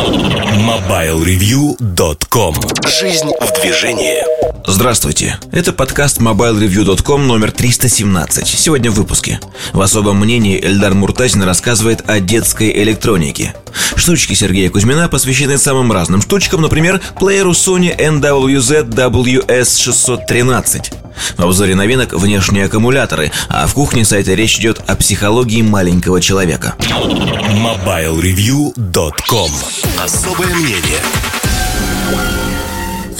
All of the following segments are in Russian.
MobileReview.com Жизнь в движении. Здравствуйте, это подкаст MobileReview.com номер 317 Сегодня в выпуске. В особом мнении Эльдар Муртазин рассказывает о детской электронике. Штучки Сергея Кузьмина посвящены самым разным штучкам Например, плееру Sony NWZ WS613 в обзоре новинок внешние аккумуляторы, а в кухне сайта речь идет о психологии маленького человека. MobileReview.com Особое мнение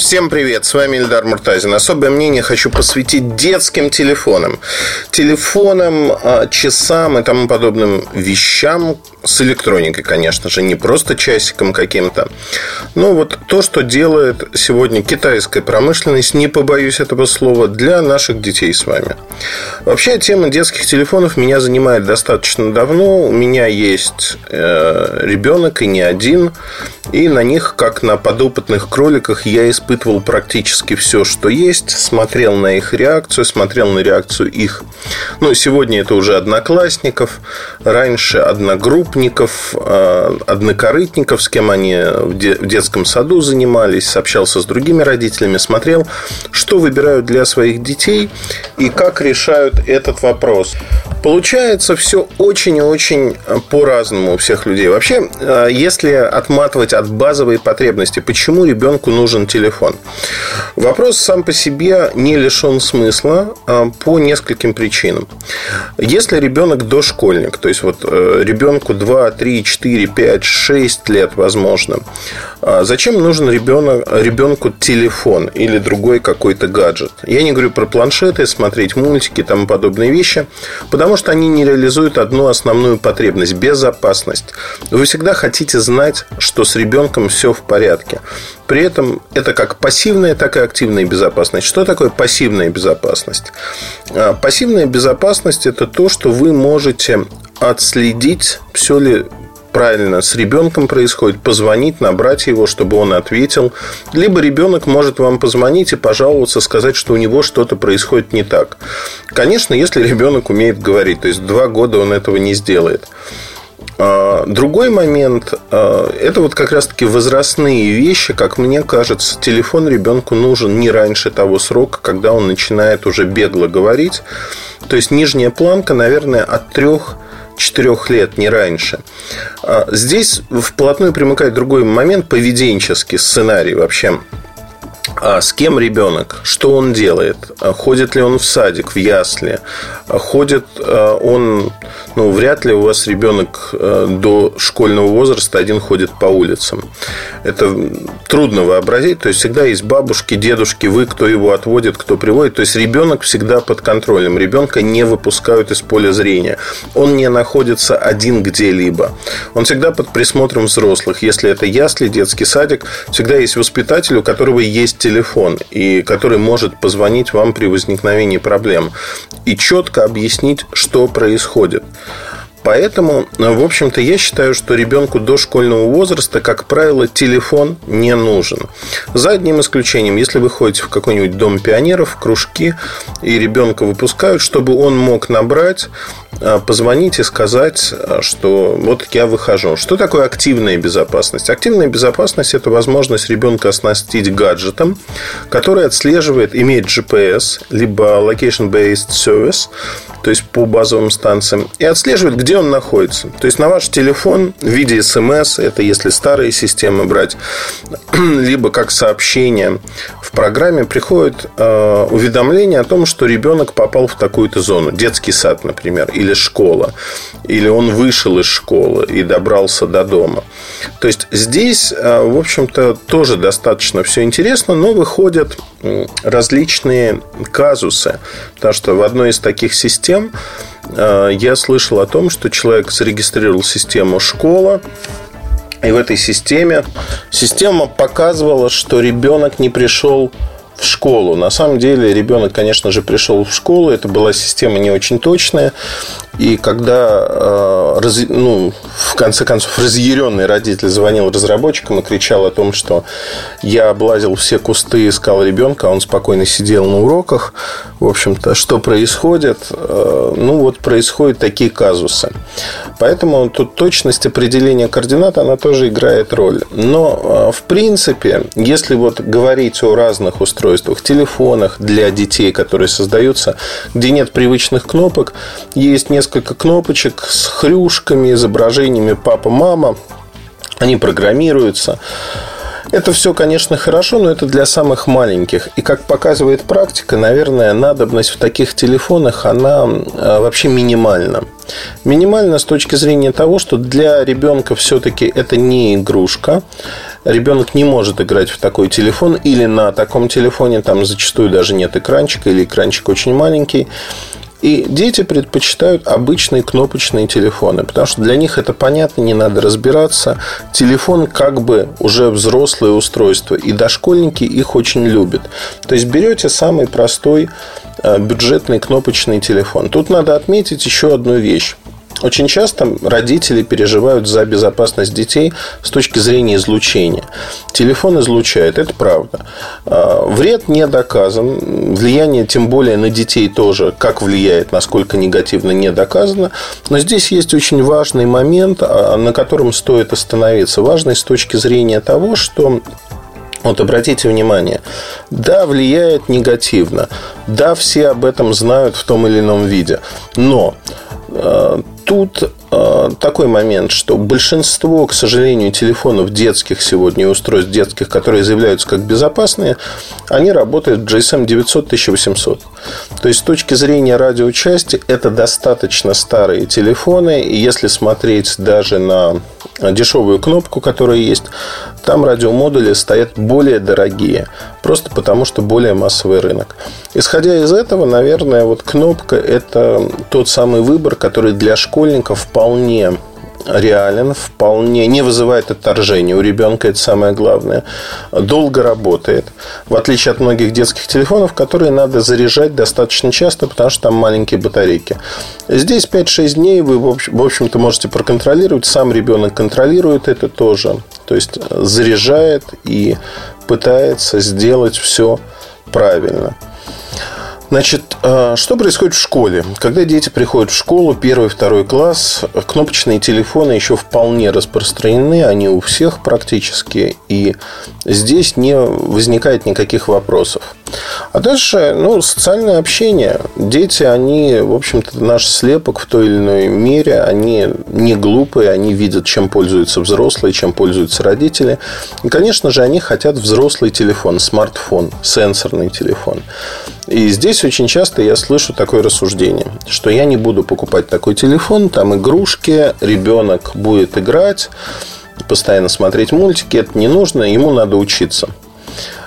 Всем привет, с вами Ильдар Муртазин. Особое мнение хочу посвятить детским телефонам. Телефонам, а, часам и тому подобным вещам с электроникой, конечно же, не просто часиком каким-то. Но вот то, что делает сегодня китайская промышленность, не побоюсь этого слова, для наших детей с вами. Вообще, тема детских телефонов меня занимает достаточно давно. У меня есть э, ребенок и не один. И на них, как на подопытных кроликах, я испытывал практически все, что есть. Смотрел на их реакцию, смотрел на реакцию их. Ну, сегодня это уже одноклассников. Раньше одногруппников, э, однокорытников, с кем они в детском саду занимались. Общался с другими родителями, смотрел, что выбирают для своих детей и как решают этот вопрос. Получается все очень и очень по-разному у всех людей. Вообще, э, если отматывать от базовой потребности, почему ребенку нужен телефон? Вопрос сам по себе не лишен смысла а, по нескольким причинам. Если ребенок дошкольник, то есть вот ребенку 2, 3, 4, 5, 6 лет, возможно, а зачем нужен ребенок, ребенку телефон или другой какой-то гаджет? Я не говорю про планшеты, смотреть мультики и тому подобные вещи, потому что они не реализуют одну основную потребность – безопасность. Вы всегда хотите знать, что с ребенком все в порядке. При этом это как пассивная, так и активная безопасность. Что такое пассивная безопасность? А, пассивная безопасность – это то, что вы можете отследить, все ли правильно с ребенком происходит, позвонить, набрать его, чтобы он ответил. Либо ребенок может вам позвонить и пожаловаться, сказать, что у него что-то происходит не так. Конечно, если ребенок умеет говорить, то есть два года он этого не сделает. А, другой момент а, – это вот как раз-таки возрастные вещи. Как мне кажется, телефон ребенку нужен не раньше того срока, когда он начинает уже бегло говорить. То есть, нижняя планка, наверное, от трех 4 лет, не раньше. А, здесь вплотную примыкает другой момент, поведенческий сценарий вообще. С кем ребенок? Что он делает? Ходит ли он в садик, в ясли? Ходит он ну, вряд ли у вас ребенок э, до школьного возраста один ходит по улицам. Это трудно вообразить. То есть, всегда есть бабушки, дедушки, вы, кто его отводит, кто приводит. То есть, ребенок всегда под контролем. Ребенка не выпускают из поля зрения. Он не находится один где-либо. Он всегда под присмотром взрослых. Если это ясли, детский садик, всегда есть воспитатель, у которого есть телефон, и который может позвонить вам при возникновении проблем и четко объяснить, что происходит. Поэтому, в общем-то, я считаю, что ребенку до школьного возраста, как правило, телефон не нужен. За одним исключением, если вы ходите в какой-нибудь дом пионеров, кружки, и ребенка выпускают, чтобы он мог набрать, а, позвонить и сказать, а, что вот я выхожу. Что такое активная безопасность? Активная безопасность – это возможность ребенка оснастить гаджетом, который отслеживает, имеет GPS, либо Location-Based Service, то есть по базовым станциям, и отслеживает, где он находится. То есть на ваш телефон в виде смс, это если старые системы брать, либо как сообщение в программе приходит э, уведомление о том, что ребенок попал в такую-то зону, детский сад, например, или школа, или он вышел из школы и добрался до дома. То есть здесь, э, в общем-то, тоже достаточно все интересно, но выходят различные казусы, потому что в одной из таких систем я слышал о том, что человек зарегистрировал систему школа, и в этой системе система показывала, что ребенок не пришел в школу. На самом деле ребенок, конечно же, пришел в школу. Это была система не очень точная. И когда, э, ну, в конце концов, разъяренный родитель звонил разработчикам и кричал о том, что я облазил все кусты, искал ребенка, а он спокойно сидел на уроках. В общем-то, что происходит? Э, ну, вот происходят такие казусы. Поэтому тут точность определения координат, она тоже играет роль. Но, э, в принципе, если вот говорить о разных устройствах, телефонах для детей, которые создаются, где нет привычных кнопок, есть несколько кнопочек с хрюшками, изображениями папа-мама, они программируются. Это все, конечно, хорошо, но это для самых маленьких. И как показывает практика, наверное, надобность в таких телефонах, она э, вообще минимальна. Минимально с точки зрения того, что для ребенка все-таки это не игрушка. Ребенок не может играть в такой телефон или на таком телефоне, там зачастую даже нет экранчика или экранчик очень маленький. И дети предпочитают обычные кнопочные телефоны, потому что для них это понятно, не надо разбираться. Телефон как бы уже взрослое устройство, и дошкольники их очень любят. То есть берете самый простой э, бюджетный кнопочный телефон. Тут надо отметить еще одну вещь. Очень часто родители переживают за безопасность детей с точки зрения излучения. Телефон излучает, это правда. А, вред не доказан. Влияние, тем более на детей тоже, как влияет, насколько негативно, не доказано. Но здесь есть очень важный момент, а, на котором стоит остановиться. Важный с точки зрения того, что вот обратите внимание, да, влияет негативно, да, все об этом знают в том или ином виде, но э, тут э, такой момент, что большинство, к сожалению, телефонов детских сегодня, устройств детских, которые заявляются как безопасные, они работают в GSM 900 1800. То есть, с точки зрения радиочасти, это достаточно старые телефоны. И если смотреть даже на дешевую кнопку, которая есть, там радиомодули стоят более дорогие. Просто потому, что более массовый рынок. Исходя из этого, наверное, вот кнопка – это тот самый выбор, который для школьников вполне реален, вполне не вызывает отторжения у ребенка, это самое главное. Долго работает, в отличие от многих детских телефонов, которые надо заряжать достаточно часто, потому что там маленькие батарейки. Здесь 5-6 дней вы, в общем-то, можете проконтролировать, сам ребенок контролирует это тоже. То есть заряжает и пытается сделать все правильно. Значит, а, что происходит в школе? Когда дети приходят в школу, первый, второй класс, кнопочные телефоны еще вполне распространены, они у всех практически, и здесь не возникает никаких вопросов. А дальше, ну, социальное общение. Дети, они, в общем-то, наш слепок в той или иной мере, они не глупые, они видят, чем пользуются взрослые, чем пользуются родители. И, конечно же, они хотят взрослый телефон, смартфон, сенсорный телефон. И здесь очень часто я слышу такое рассуждение, что я не буду покупать такой телефон, там игрушки, ребенок будет играть, постоянно смотреть мультики, это не нужно, ему надо учиться.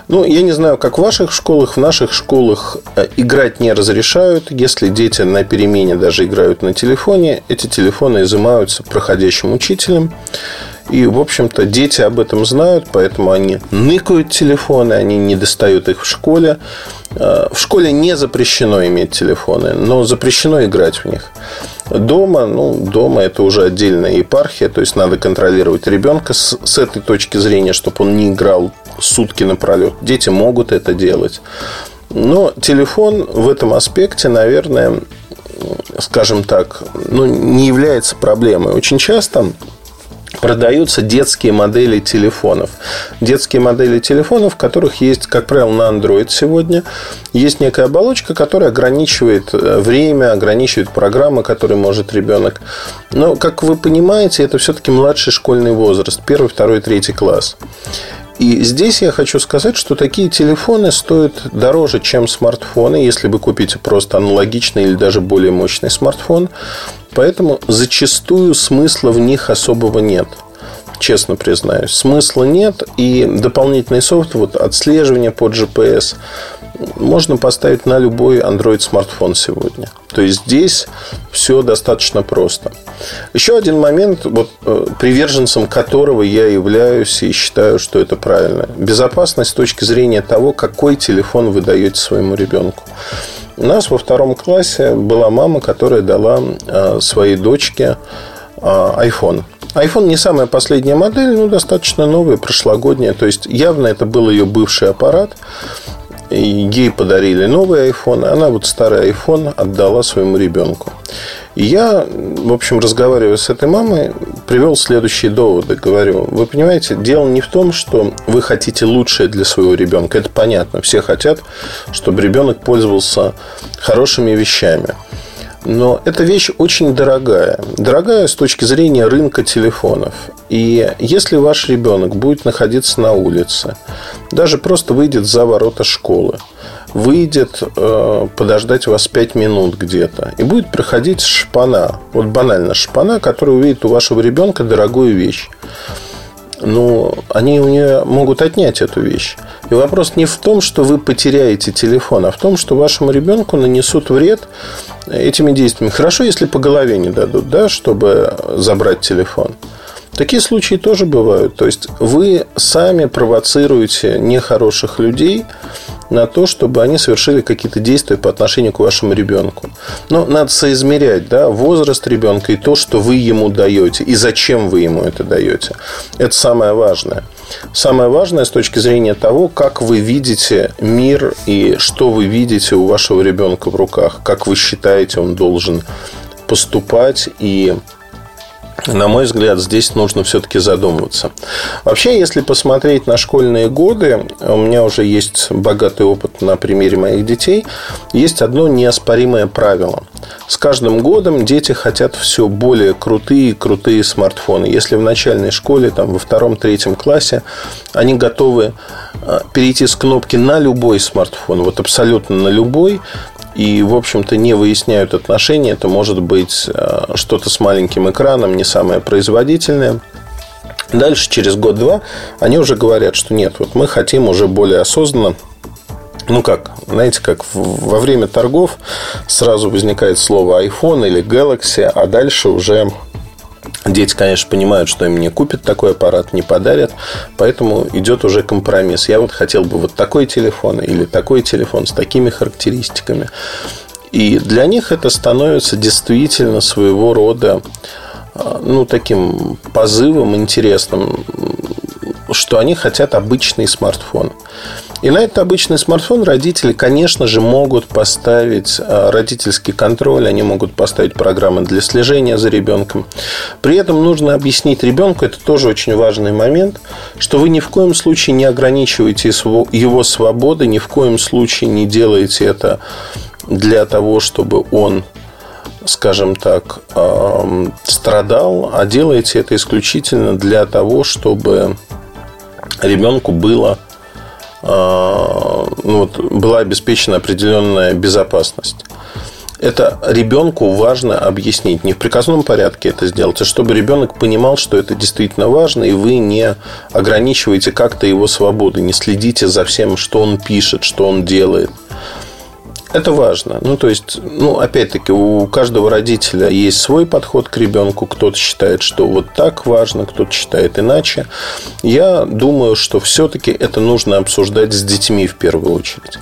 Ну, я не знаю, как в ваших школах. В наших школах э, играть не разрешают. Если дети на перемене даже играют на телефоне, эти телефоны изымаются проходящим учителем. И, в общем-то, дети об этом знают, поэтому они ныкают телефоны, они не достают их в школе. Э, в школе не запрещено иметь телефоны, но запрещено играть в них. Дома, ну, дома это уже отдельная епархия, то есть надо контролировать ребенка с, с этой точки зрения, чтобы он не играл сутки напролет. Дети могут это делать. Но телефон в этом аспекте, наверное, скажем так, ну, не является проблемой. Очень часто продаются детские модели телефонов. Детские модели телефонов, в которых есть, как правило, на Android сегодня, есть некая оболочка, которая ограничивает э, время, ограничивает программы, которые может ребенок. Но, как вы понимаете, это все-таки младший школьный возраст, первый, второй, третий класс. И здесь я хочу сказать, что такие телефоны стоят дороже, чем смартфоны, если вы купите просто аналогичный или даже более мощный смартфон. Поэтому зачастую смысла в них особого нет. Честно признаюсь. Смысла нет. И дополнительный софт, вот отслеживание по GPS, можно поставить на любой Android смартфон сегодня. То есть здесь все достаточно просто. Еще один момент, вот, э, приверженцем которого я являюсь и считаю, что это правильно. Безопасность с точки зрения того, какой телефон вы даете своему ребенку. У нас во втором классе была мама, которая дала э, своей дочке э, iPhone. iPhone не самая последняя модель, но достаточно новая, прошлогодняя. То есть явно это был ее бывший аппарат. И ей подарили новый iPhone, она вот старый iPhone отдала своему ребенку. И я, в общем, разговаривая с этой мамой, привел следующие доводы. Говорю, вы понимаете, дело не в том, что вы хотите лучшее для своего ребенка. Это понятно. Все хотят, чтобы ребенок пользовался хорошими вещами. Но эта вещь очень дорогая. Дорогая с точки зрения рынка телефонов. И если ваш ребенок будет находиться на улице, даже просто выйдет за ворота школы, выйдет э, подождать вас 5 минут где-то и будет проходить шпана, вот банально шпана, которая увидит у вашего ребенка дорогую вещь ну, они у нее могут отнять эту вещь. И вопрос не в том, что вы потеряете телефон, а в том, что вашему ребенку нанесут вред этими действиями. Хорошо, если по голове не дадут, да, чтобы забрать телефон. Такие случаи тоже бывают. То есть вы сами провоцируете нехороших людей на то, чтобы они совершили какие-то действия по отношению к вашему ребенку. Но надо соизмерять да, возраст ребенка и то, что вы ему даете, и зачем вы ему это даете. Это самое важное. Самое важное с точки зрения того, как вы видите мир и что вы видите у вашего ребенка в руках, как вы считаете, он должен поступать и на мой взгляд, здесь нужно все-таки задумываться. Вообще, если посмотреть на школьные годы, у меня уже есть богатый опыт на примере моих детей, есть одно неоспоримое правило. С каждым годом дети хотят все более крутые и крутые смартфоны. Если в начальной школе, там, во втором-третьем классе, они готовы э, перейти с кнопки на любой смартфон, вот абсолютно на любой, и, в общем-то, не выясняют отношения. Это может быть э, что-то с маленьким экраном, не самое производительное. Дальше, через год-два, они уже говорят, что нет, вот мы хотим уже более осознанно ну как, знаете, как во время торгов сразу возникает слово iPhone или Galaxy, а дальше уже Дети, конечно, понимают, что им не купят такой аппарат, не подарят, поэтому идет уже компромисс. Я вот хотел бы вот такой телефон или такой телефон с такими характеристиками. И для них это становится действительно своего рода а, ну, таким позывом интересным, что они хотят обычный смартфон. И на этот обычный смартфон родители, конечно же, могут поставить а, родительский контроль, они могут поставить программы для слежения за ребенком. При этом нужно объяснить ребенку, это тоже очень важный момент, что вы ни в коем случае не ограничиваете его свободы, ни в коем случае не делаете это для того, чтобы он скажем так, страдал, а делаете это исключительно для того, чтобы ребенку было ну, вот, была обеспечена определенная безопасность. Это ребенку важно объяснить. Не в приказном порядке это сделать, а чтобы ребенок понимал, что это действительно важно, и вы не ограничиваете как-то его свободы, не следите за всем, что он пишет, что он делает. Это важно. Ну, то есть, ну, опять-таки, у каждого родителя есть свой подход к ребенку. Кто-то считает, что вот так важно, кто-то считает иначе. Я думаю, что все-таки это нужно обсуждать с детьми в первую очередь.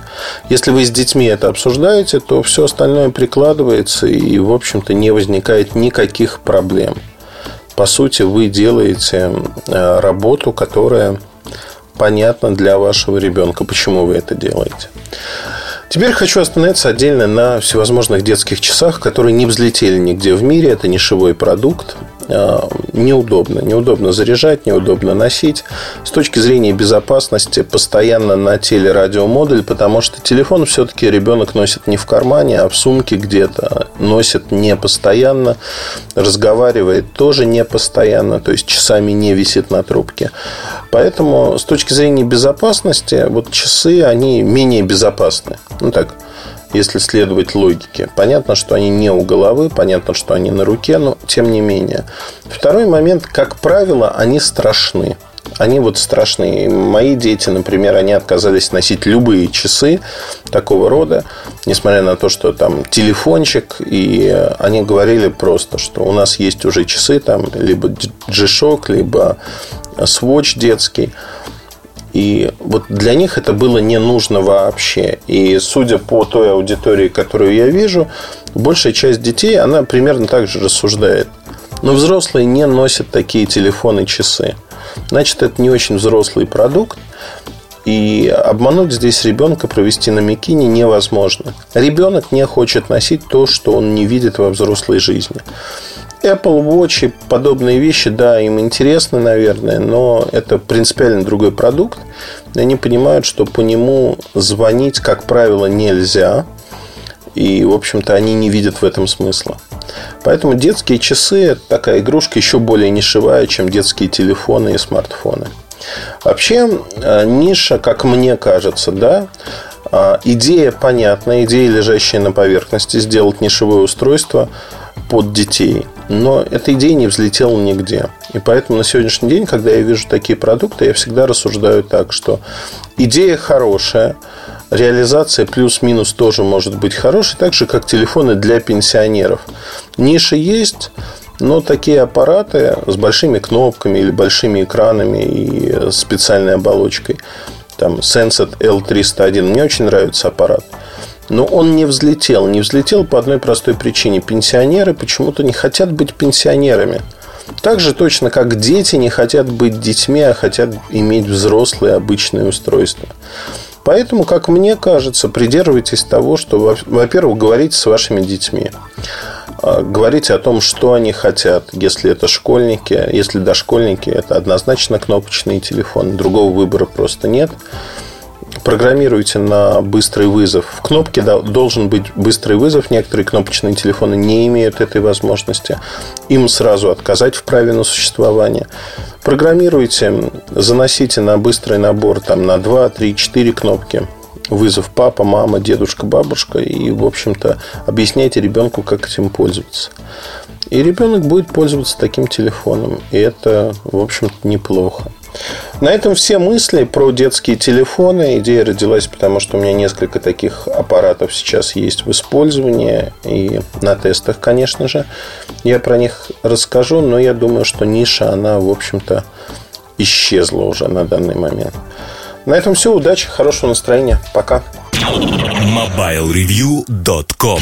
Если вы с детьми это обсуждаете, то все остальное прикладывается и, в общем-то, не возникает никаких проблем. По сути, вы делаете э, работу, которая понятна для вашего ребенка, почему вы это делаете. Теперь хочу остановиться отдельно на всевозможных детских часах, которые не взлетели нигде в мире. Это нишевой продукт. А, неудобно. Неудобно заряжать, неудобно носить. С точки зрения безопасности постоянно на теле радиомодуль, потому что телефон все-таки ребенок носит не в кармане, а в сумке где-то. Носит не постоянно. Разговаривает тоже не постоянно. То есть часами не висит на трубке. Поэтому с точки зрения безопасности, вот часы, они менее безопасны. Ну так, если следовать логике. Понятно, что они не у головы, понятно, что они на руке, но тем не менее. Второй момент, как правило, они страшны. Они вот страшные. Мои дети, например, они отказались носить любые часы такого рода, несмотря на то, что там телефончик, и они говорили просто, что у нас есть уже часы, там либо G-Shock, либо Swatch детский. И вот для них это было не нужно вообще. И судя по той аудитории, которую я вижу, большая часть детей, она примерно так же рассуждает. Но взрослые не носят такие телефоны, часы. Значит, это не очень взрослый продукт. И обмануть здесь ребенка, провести на Микине невозможно. Ребенок не хочет носить то, что он не видит во взрослой жизни. Apple Watch и подобные вещи, да, им интересны, наверное, но это принципиально другой продукт. Они понимают, что по нему звонить, как правило, нельзя. И, в общем-то, они не видят в этом смысла. Поэтому детские часы – это такая игрушка еще более нишевая, чем детские телефоны и смартфоны. Вообще, э, ниша, как мне кажется, да, э, идея понятна, идея, лежащая на поверхности, сделать нишевое устройство под детей. Но эта идея не взлетела нигде. И поэтому на сегодняшний день, когда я вижу такие продукты, я всегда рассуждаю так, что идея хорошая, реализация плюс-минус тоже может быть хорошей, так же, как телефоны для пенсионеров. Ниша есть, но такие аппараты с большими кнопками или большими экранами и специальной оболочкой, там Sensat L301, мне очень нравится аппарат. Но он не взлетел. Не взлетел по одной простой причине. Пенсионеры почему-то не хотят быть пенсионерами. Так же точно, как дети не хотят быть детьми, а хотят иметь взрослые обычные устройства. Поэтому, как мне кажется, придерживайтесь того, что, во-первых, говорите с вашими детьми. А, говорите о том, что они хотят. Если это школьники, если дошкольники, это однозначно кнопочные телефоны. Другого выбора просто нет. Программируйте на быстрый вызов. В кнопке должен быть быстрый вызов. Некоторые кнопочные телефоны не имеют этой возможности. Им сразу отказать в праве на существование. Программируйте, заносите на быстрый набор там, на 2, 3, 4 кнопки вызов папа, мама, дедушка, бабушка и, в общем-то, объясняйте ребенку, как этим пользоваться. И ребенок будет пользоваться таким телефоном. И это, в общем-то, неплохо. На этом все мысли про детские телефоны. Идея родилась, потому что у меня несколько таких аппаратов сейчас есть в использовании. И на тестах, конечно же. Я про них расскажу, но я думаю, что ниша, она, в общем-то, исчезла уже на данный момент. На этом все. Удачи, хорошего настроения. Пока. MobileReview.com